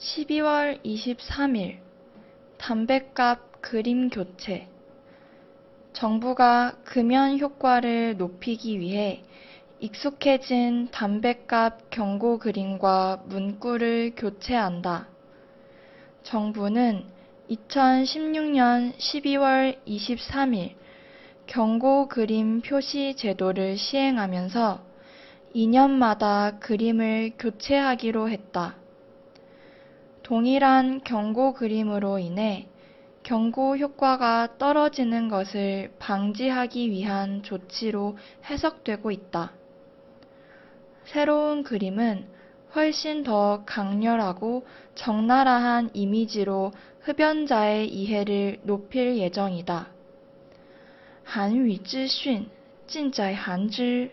12월 23일 담뱃값 그림 교체 정부가 금연 효과를 높이기 위해 익숙해진 담뱃값 경고 그림과 문구를 교체한다. 정부는 2016년 12월 23일 경고 그림 표시 제도를 시행하면서 2년마다 그림을 교체하기로 했다. 동일한 경고 그림으로 인해 경고 효과가 떨어지는 것을 방지하기 위한 조치로 해석되고 있다. 새로운 그림은 훨씬 더 강렬하고 적나라한 이미지로 흡연자의 이해를 높일 예정이다. 한유资讯尽在韩知